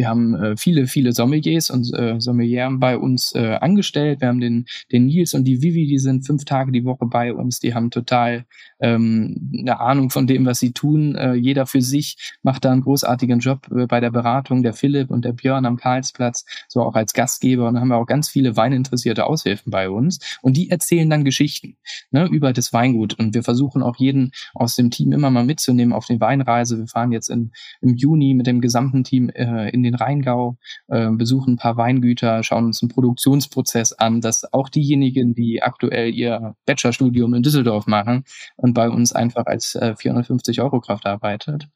wir haben äh, viele, viele Sommeliers und äh, Sommelieren bei uns äh, angestellt. Wir haben den, den Nils und die Vivi, die sind fünf Tage die Woche bei uns. Die haben total ähm, eine Ahnung von dem, was sie tun. Äh, jeder für sich macht da einen großartigen Job äh, bei der Beratung. Der Philipp und der Björn am Karlsplatz, so auch als Gastgeber. Und dann haben wir auch ganz viele weininteressierte Aushilfen bei uns. Und die erzählen dann Geschichten ne, über das Weingut. Und wir versuchen auch jeden aus dem Team immer mal mitzunehmen auf die Weinreise. Wir fahren jetzt in, im Juni mit dem gesamten Team äh, in den Rheingau, äh, besuchen ein paar Weingüter, schauen uns einen Produktionsprozess an, dass auch diejenigen, die aktuell ihr Bachelorstudium in Düsseldorf machen und bei uns einfach als äh, 450 Euro Kraft arbeitet,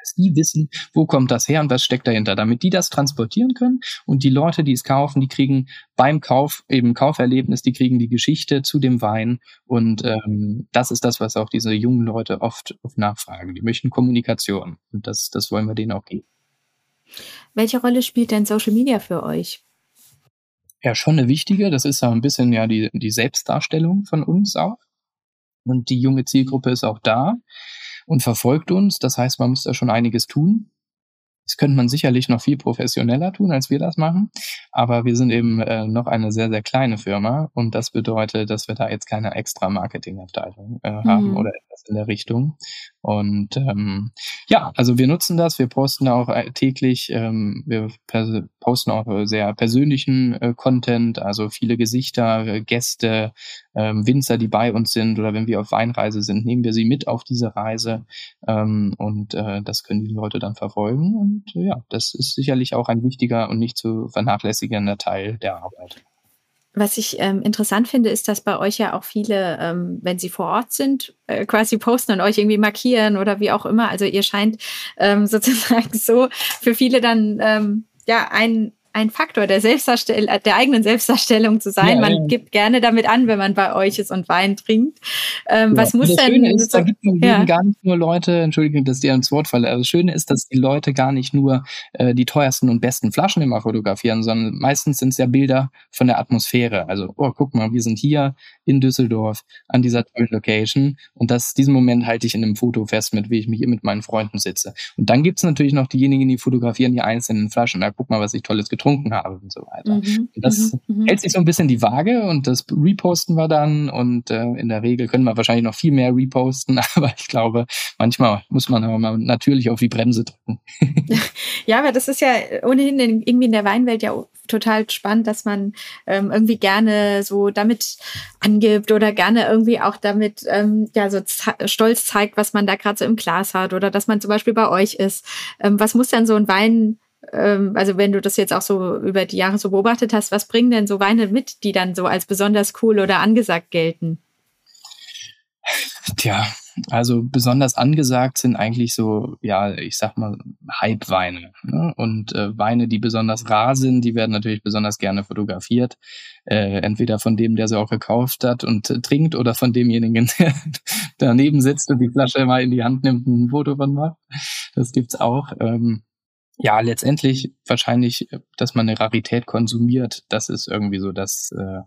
dass die wissen, wo kommt das her und was steckt dahinter, damit die das transportieren können und die Leute, die es kaufen, die kriegen beim Kauf eben Kauferlebnis, die kriegen die Geschichte zu dem Wein und ähm, das ist das, was auch diese jungen Leute oft, oft nachfragen. Die möchten Kommunikation und das, das wollen wir denen auch geben. Welche Rolle spielt denn Social Media für euch? Ja, schon eine wichtige. Das ist ja ein bisschen ja die, die Selbstdarstellung von uns auch. Und die junge Zielgruppe ist auch da und verfolgt uns. Das heißt, man muss da schon einiges tun. Das könnte man sicherlich noch viel professioneller tun, als wir das machen. Aber wir sind eben äh, noch eine sehr, sehr kleine Firma. Und das bedeutet, dass wir da jetzt keine extra Marketingabteilung äh, haben mhm. oder etwas in der Richtung. Und ähm, ja, also wir nutzen das, wir posten auch äh, täglich, ähm, wir posten auch sehr persönlichen äh, Content, also viele Gesichter, äh, Gäste, ähm, Winzer, die bei uns sind oder wenn wir auf Weinreise sind, nehmen wir sie mit auf diese Reise ähm, und äh, das können die Leute dann verfolgen. Und äh, ja, das ist sicherlich auch ein wichtiger und nicht zu vernachlässigender Teil der Arbeit. Was ich ähm, interessant finde, ist, dass bei euch ja auch viele, ähm, wenn sie vor Ort sind, äh, quasi posten und euch irgendwie markieren oder wie auch immer. Also ihr scheint ähm, [laughs] sozusagen so für viele dann ähm, ja ein ein Faktor der Selbstdarstellung, der eigenen Selbstdarstellung zu sein. Ja, man ja. gibt gerne damit an, wenn man bei euch ist und Wein trinkt. Ähm, ja. Was muss das denn? Schöne ist, da gibt es gar nicht nur Leute, entschuldige, dass ich dir ins Wort falle. Also das Schöne ist, dass die Leute gar nicht nur äh, die teuersten und besten Flaschen immer fotografieren, sondern meistens sind es ja Bilder von der Atmosphäre. Also, oh, guck mal, wir sind hier in Düsseldorf an dieser tollen Location und das, diesen Moment halte ich in einem Foto fest, mit wie ich mich hier mit meinen Freunden sitze. Und dann gibt es natürlich noch diejenigen, die fotografieren die einzelnen Flaschen. Na, guck mal, was ich tolles getrunken getrunken habe und so weiter. Mhm, das mhm, mhm, hält sich so ein bisschen die Waage und das reposten wir dann und äh, in der Regel können wir wahrscheinlich noch viel mehr reposten, [laughs] aber ich glaube, manchmal muss man aber mal natürlich auf die Bremse drücken. [laughs] ja, aber das ist ja ohnehin in, irgendwie in der Weinwelt ja total spannend, dass man ähm, irgendwie gerne so damit angibt oder gerne irgendwie auch damit ähm, ja so stolz zeigt, was man da gerade so im Glas hat oder dass man zum Beispiel bei euch ist. Ähm, was muss denn so ein Wein also wenn du das jetzt auch so über die Jahre so beobachtet hast, was bringen denn so Weine mit, die dann so als besonders cool oder angesagt gelten? Tja, also besonders angesagt sind eigentlich so, ja, ich sag mal, Hype-Weine. Ne? Und äh, Weine, die besonders rar sind, die werden natürlich besonders gerne fotografiert. Äh, entweder von dem, der sie auch gekauft hat und äh, trinkt, oder von demjenigen, [laughs] der daneben sitzt und die Flasche mal in die Hand nimmt und ein Foto von macht. Das gibt's auch. Ähm, ja, letztendlich wahrscheinlich, dass man eine Rarität konsumiert, das ist irgendwie so das, äh,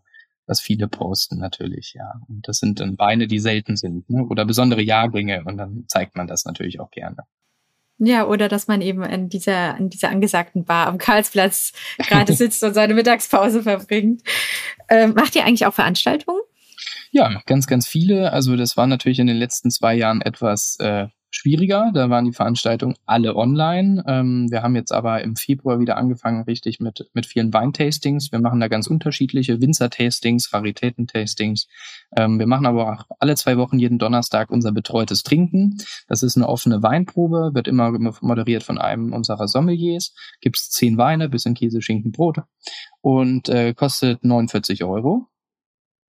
was viele posten natürlich, ja. Und das sind dann Weine, die selten sind, ne? oder besondere Jahrgänge und dann zeigt man das natürlich auch gerne. Ja, oder dass man eben in dieser, in dieser angesagten Bar am Karlsplatz [laughs] gerade sitzt und seine Mittagspause verbringt. Ähm, macht ihr eigentlich auch Veranstaltungen? Ja, ganz, ganz viele. Also das war natürlich in den letzten zwei Jahren etwas äh, schwieriger. Da waren die Veranstaltungen alle online. Ähm, wir haben jetzt aber im Februar wieder angefangen, richtig mit, mit vielen Weintastings. Wir machen da ganz unterschiedliche Winzer-Tastings, Raritäten-Tastings. Ähm, wir machen aber auch alle zwei Wochen jeden Donnerstag unser betreutes Trinken. Das ist eine offene Weinprobe, wird immer moderiert von einem unserer Sommeliers. Gibt es zehn Weine, bisschen Käse, Schinken, Brot und äh, kostet 49 Euro.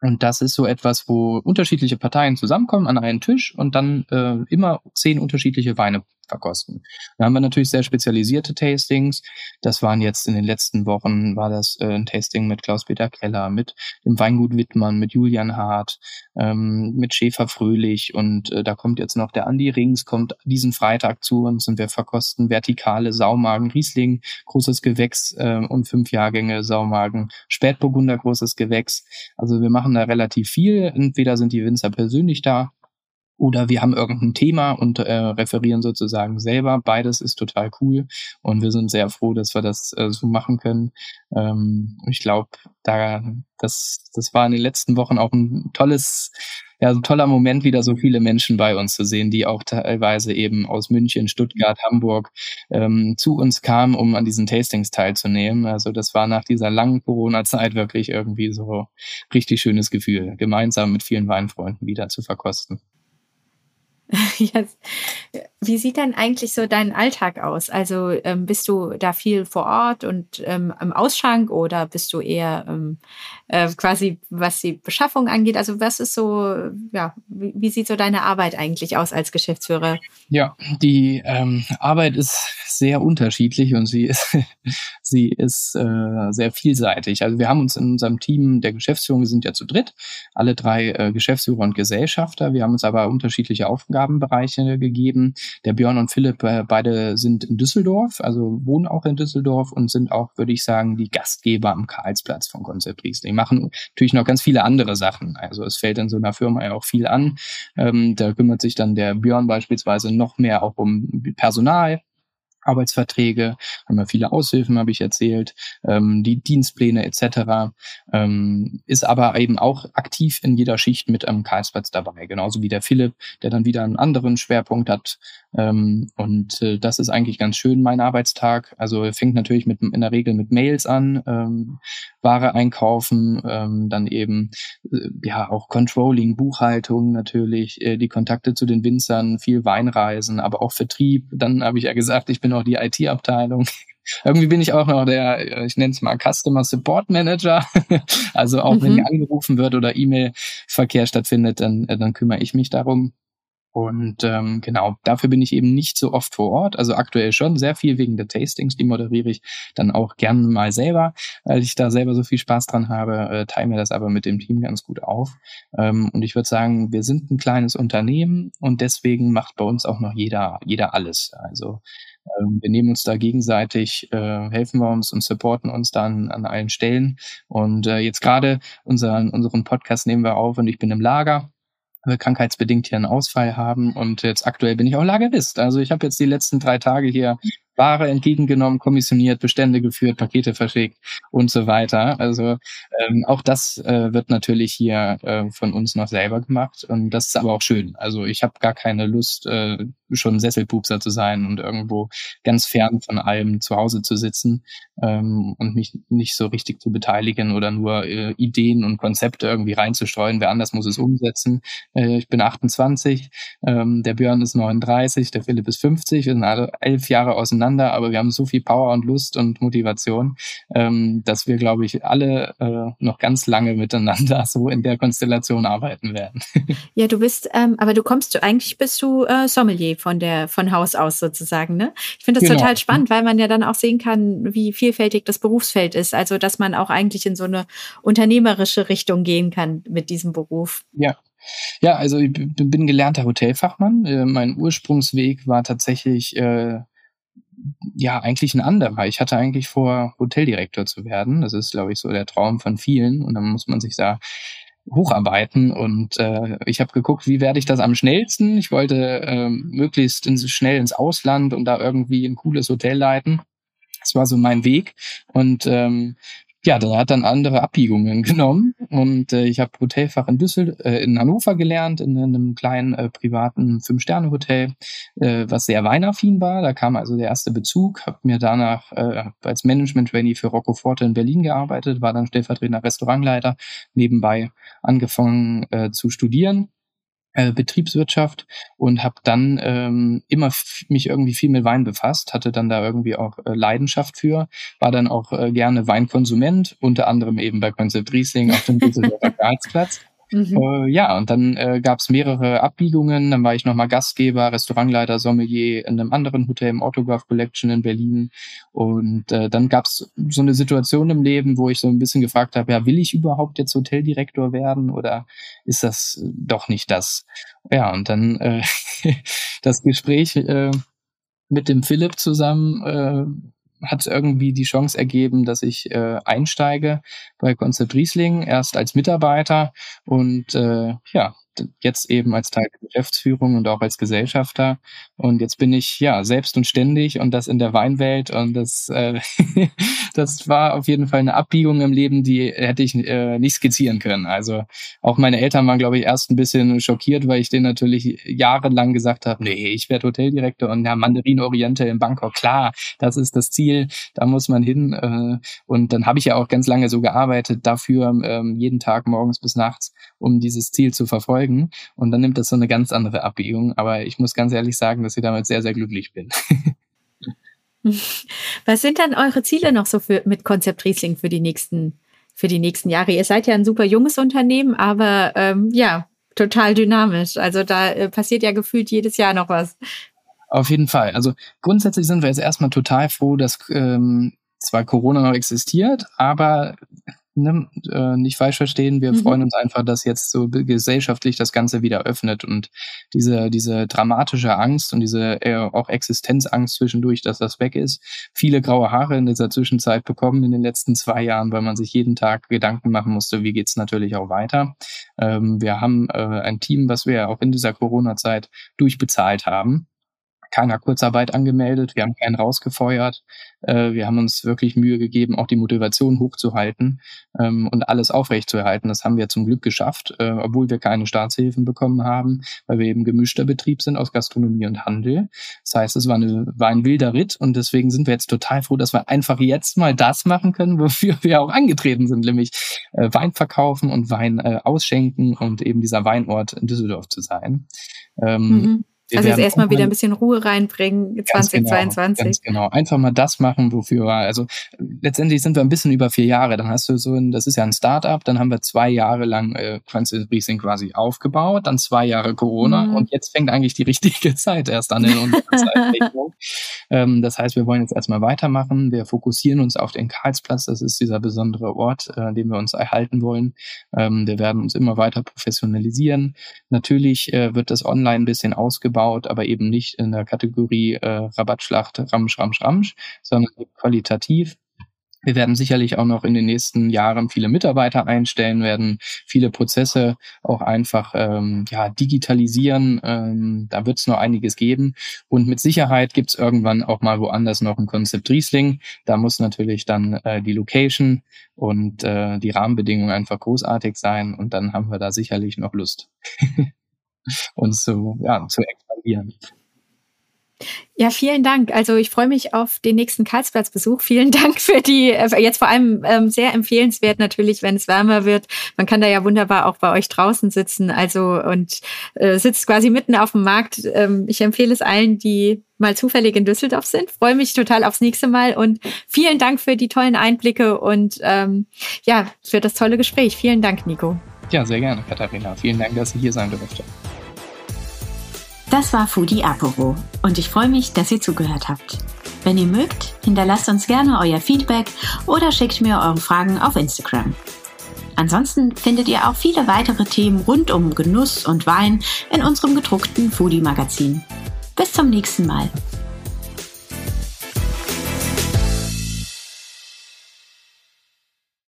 Und das ist so etwas, wo unterschiedliche Parteien zusammenkommen an einen Tisch und dann äh, immer zehn unterschiedliche Weine verkosten. Da haben wir natürlich sehr spezialisierte Tastings. Das waren jetzt in den letzten Wochen, war das äh, ein Tasting mit Klaus-Peter Keller, mit dem Weingut Wittmann, mit Julian Hart, ähm, mit Schäfer Fröhlich und äh, da kommt jetzt noch der Andi Rings, kommt diesen Freitag zu uns und wir verkosten vertikale Saumagen Riesling, großes Gewächs äh, und fünf Jahrgänge Saumagen, Spätburgunder, großes Gewächs. Also wir machen da relativ viel. Entweder sind die Winzer persönlich da oder wir haben irgendein Thema und äh, referieren sozusagen selber. Beides ist total cool und wir sind sehr froh, dass wir das äh, so machen können. Ähm, ich glaube, da das das war in den letzten Wochen auch ein tolles ja, ein toller Moment, wieder so viele Menschen bei uns zu sehen, die auch teilweise eben aus München, Stuttgart, Hamburg ähm, zu uns kamen, um an diesen Tastings teilzunehmen. Also das war nach dieser langen Corona-Zeit wirklich irgendwie so richtig schönes Gefühl, gemeinsam mit vielen Weinfreunden wieder zu verkosten. [laughs] yes. Wie sieht denn eigentlich so dein Alltag aus? Also ähm, bist du da viel vor Ort und ähm, im Ausschank oder bist du eher ähm, äh, quasi, was die Beschaffung angeht? Also was ist so, ja, wie, wie, sieht so deine Arbeit eigentlich aus als Geschäftsführer? Ja, die ähm, Arbeit ist sehr unterschiedlich und sie ist, [laughs] sie ist äh, sehr vielseitig. Also wir haben uns in unserem Team der Geschäftsführung, wir sind ja zu dritt, alle drei äh, Geschäftsführer und Gesellschafter. Wir haben uns aber unterschiedliche Aufgabenbereiche gegeben. Der Björn und Philipp, äh, beide sind in Düsseldorf, also wohnen auch in Düsseldorf und sind auch, würde ich sagen, die Gastgeber am Karlsplatz von Konzept Riesling. Machen natürlich noch ganz viele andere Sachen. Also es fällt in so einer Firma ja auch viel an. Ähm, da kümmert sich dann der Björn beispielsweise noch mehr auch um Personal, Arbeitsverträge, haben wir viele Aushilfen, habe ich erzählt, ähm, die Dienstpläne etc. Ähm, ist aber eben auch aktiv in jeder Schicht mit am Karlsplatz dabei, genauso wie der Philipp, der dann wieder einen anderen Schwerpunkt hat. Ähm, und äh, das ist eigentlich ganz schön, mein Arbeitstag. Also fängt natürlich mit in der Regel mit Mails an, ähm, Ware einkaufen, ähm, dann eben äh, ja auch Controlling, Buchhaltung natürlich, äh, die Kontakte zu den Winzern, viel Weinreisen, aber auch Vertrieb. Dann habe ich ja gesagt, ich bin auch die IT-Abteilung. [laughs] Irgendwie bin ich auch noch der, ich nenne es mal Customer Support Manager. [laughs] also auch mhm. wenn angerufen wird oder E-Mail-Verkehr stattfindet, dann, dann kümmere ich mich darum. Und ähm, genau, dafür bin ich eben nicht so oft vor Ort. Also aktuell schon sehr viel wegen der Tastings, die moderiere ich dann auch gern mal selber, weil ich da selber so viel Spaß dran habe, äh, teile mir das aber mit dem Team ganz gut auf. Ähm, und ich würde sagen, wir sind ein kleines Unternehmen und deswegen macht bei uns auch noch jeder, jeder alles. Also ähm, wir nehmen uns da gegenseitig, äh, helfen wir uns und supporten uns dann an allen Stellen. Und äh, jetzt gerade unseren, unseren Podcast nehmen wir auf und ich bin im Lager krankheitsbedingt hier einen Ausfall haben und jetzt aktuell bin ich auch Lagerist. Also ich habe jetzt die letzten drei Tage hier Ware entgegengenommen, kommissioniert, Bestände geführt, Pakete verschickt und so weiter. Also ähm, auch das äh, wird natürlich hier äh, von uns noch selber gemacht und das ist aber auch schön. Also ich habe gar keine Lust, äh, schon Sesselpupser zu sein und irgendwo ganz fern von allem zu Hause zu sitzen ähm, und mich nicht so richtig zu beteiligen oder nur äh, Ideen und Konzepte irgendwie reinzustreuen. Wer anders muss es umsetzen. Äh, ich bin 28, ähm, der Björn ist 39, der Philipp ist 50, wir sind alle elf Jahre auseinander aber wir haben so viel Power und Lust und Motivation, ähm, dass wir, glaube ich, alle äh, noch ganz lange miteinander so in der Konstellation arbeiten werden. Ja, du bist, ähm, aber du kommst, eigentlich bist du äh, Sommelier von der von Haus aus sozusagen, ne? Ich finde das genau. total spannend, weil man ja dann auch sehen kann, wie vielfältig das Berufsfeld ist. Also, dass man auch eigentlich in so eine unternehmerische Richtung gehen kann mit diesem Beruf. Ja, ja, also ich bin gelernter Hotelfachmann. Äh, mein Ursprungsweg war tatsächlich äh, ja eigentlich ein anderer. Ich hatte eigentlich vor, Hoteldirektor zu werden. Das ist, glaube ich, so der Traum von vielen. Und dann muss man sich da hocharbeiten und äh, ich habe geguckt, wie werde ich das am schnellsten. Ich wollte äh, möglichst ins, schnell ins Ausland und da irgendwie ein cooles Hotel leiten. Das war so mein Weg und ähm, ja, der hat dann andere Abbiegungen genommen und äh, ich habe Hotelfach in Düsseldorf, äh, in Hannover gelernt, in, in einem kleinen äh, privaten Fünf-Sterne-Hotel, äh, was sehr weinaffin war. Da kam also der erste Bezug, habe mir danach äh, als Management-Trainee für Rocco Forte in Berlin gearbeitet, war dann stellvertretender Restaurantleiter, nebenbei angefangen äh, zu studieren äh, Betriebswirtschaft und habe dann ähm, immer mich irgendwie viel mit Wein befasst, hatte dann da irgendwie auch äh, Leidenschaft für, war dann auch äh, gerne Weinkonsument, unter anderem eben bei Concept Riesling auf dem Düsseldorfer [laughs] Karlsplatz Mhm. Äh, ja, und dann äh, gab es mehrere Abbiegungen. Dann war ich nochmal Gastgeber, Restaurantleiter, Sommelier in einem anderen Hotel im Autograph Collection in Berlin. Und äh, dann gab es so eine Situation im Leben, wo ich so ein bisschen gefragt habe, ja, will ich überhaupt jetzt Hoteldirektor werden oder ist das doch nicht das? Ja, und dann äh, [laughs] das Gespräch äh, mit dem Philipp zusammen hat irgendwie die Chance ergeben, dass ich äh, einsteige bei Konzept Riesling, erst als Mitarbeiter und äh, ja, jetzt eben als Teil der Geschäftsführung und auch als Gesellschafter. Und jetzt bin ich ja selbst und ständig und das in der Weinwelt. Und das, äh, [laughs] das war auf jeden Fall eine Abbiegung im Leben, die hätte ich äh, nicht skizzieren können. Also auch meine Eltern waren, glaube ich, erst ein bisschen schockiert, weil ich denen natürlich jahrelang gesagt habe, nee, ich werde Hoteldirektor und ja, Mandarin Oriente in Bangkok, klar, das ist das Ziel, da muss man hin. Äh, und dann habe ich ja auch ganz lange so gearbeitet dafür, ähm, jeden Tag morgens bis nachts, um dieses Ziel zu verfolgen folgen. Und dann nimmt das so eine ganz andere Abbiegung. Aber ich muss ganz ehrlich sagen, dass ich damit sehr, sehr glücklich bin. [laughs] Was sind dann eure Ziele noch so für, mit Konzept Riesling für die nächsten, für die nächsten Jahre? Ihr seid ja ein super junges Unternehmen, aber ähm, ja, total dynamisch. Also da äh, passiert ja gefühlt jedes Jahr noch was. Auf jeden Fall. Also grundsätzlich sind wir jetzt erstmal total froh, dass ähm, zwar Corona noch existiert, aber ne, äh, nicht falsch verstehen, wir mhm. freuen uns einfach, dass jetzt so gesellschaftlich das Ganze wieder öffnet und diese, diese dramatische Angst und diese äh, auch Existenzangst zwischendurch, dass das weg ist, viele graue Haare in dieser Zwischenzeit bekommen in den letzten zwei Jahren, weil man sich jeden Tag Gedanken machen musste, wie geht's natürlich auch weiter. Ähm, wir haben äh, ein Team, was wir auch in dieser Corona-Zeit durchbezahlt haben keiner Kurzarbeit angemeldet, wir haben keinen rausgefeuert. Äh, wir haben uns wirklich Mühe gegeben, auch die Motivation hochzuhalten ähm, und alles aufrechtzuerhalten. Das haben wir zum Glück geschafft, äh, obwohl wir keine Staatshilfen bekommen haben, weil wir eben gemischter Betrieb sind aus Gastronomie und Handel. Das heißt, es war, eine, war ein wilder Ritt und deswegen sind wir jetzt total froh, dass wir einfach jetzt mal das machen können, wofür wir auch angetreten sind, nämlich äh, Wein verkaufen und Wein äh, ausschenken und eben dieser Weinort in Düsseldorf zu sein. Ähm, mhm also jetzt erstmal wieder ein bisschen Ruhe reinbringen 2022. Genau, ganz genau. Einfach mal das machen, wofür wir, also letztendlich sind wir ein bisschen über vier Jahre. Dann hast du so ein, das ist ja ein Startup, dann haben wir zwei Jahre lang äh, Francis Riesing quasi aufgebaut, dann zwei Jahre Corona mhm. und jetzt fängt eigentlich die [laughs] richtige Zeit erst an in unserer [laughs] Zeitrechnung. ähm, das heißt, wir wollen jetzt erstmal weitermachen. Wir fokussieren uns auf den Karlsplatz. Das ist dieser besondere Ort, äh, den wir uns erhalten wollen. Ähm, wir werden uns immer weiter professionalisieren. Natürlich äh, wird das online ein bisschen ausgebaut gebaut, aber eben nicht in der Kategorie äh, Rabattschlacht, Ramsch, Ramsch, Ramsch, sondern qualitativ. Wir werden sicherlich auch noch in den nächsten Jahren viele Mitarbeiter einstellen, werden viele Prozesse auch einfach ähm, ja, digitalisieren. Ähm, da wird es noch einiges geben. Und mit Sicherheit gibt es irgendwann auch mal woanders noch ein Konzept Riesling. Da muss natürlich dann äh, die Location und äh, die Rahmenbedingungen einfach großartig sein. Und dann haben wir da sicherlich noch Lust. [laughs] uns zu, ja, zu expandieren. Ja, vielen Dank. Also ich freue mich auf den nächsten Karlsplatzbesuch. Vielen Dank für die, äh, jetzt vor allem ähm, sehr empfehlenswert natürlich, wenn es wärmer wird. Man kann da ja wunderbar auch bei euch draußen sitzen. Also und äh, sitzt quasi mitten auf dem Markt. Ähm, ich empfehle es allen, die mal zufällig in Düsseldorf sind. Freue mich total aufs nächste Mal und vielen Dank für die tollen Einblicke und ähm, ja, für das tolle Gespräch. Vielen Dank, Nico. Ja, sehr gerne, Katharina. Vielen Dank, dass ich hier sein durfte. Das war Foodie Aporo und ich freue mich, dass ihr zugehört habt. Wenn ihr mögt, hinterlasst uns gerne euer Feedback oder schickt mir eure Fragen auf Instagram. Ansonsten findet ihr auch viele weitere Themen rund um Genuss und Wein in unserem gedruckten Foodie Magazin. Bis zum nächsten Mal.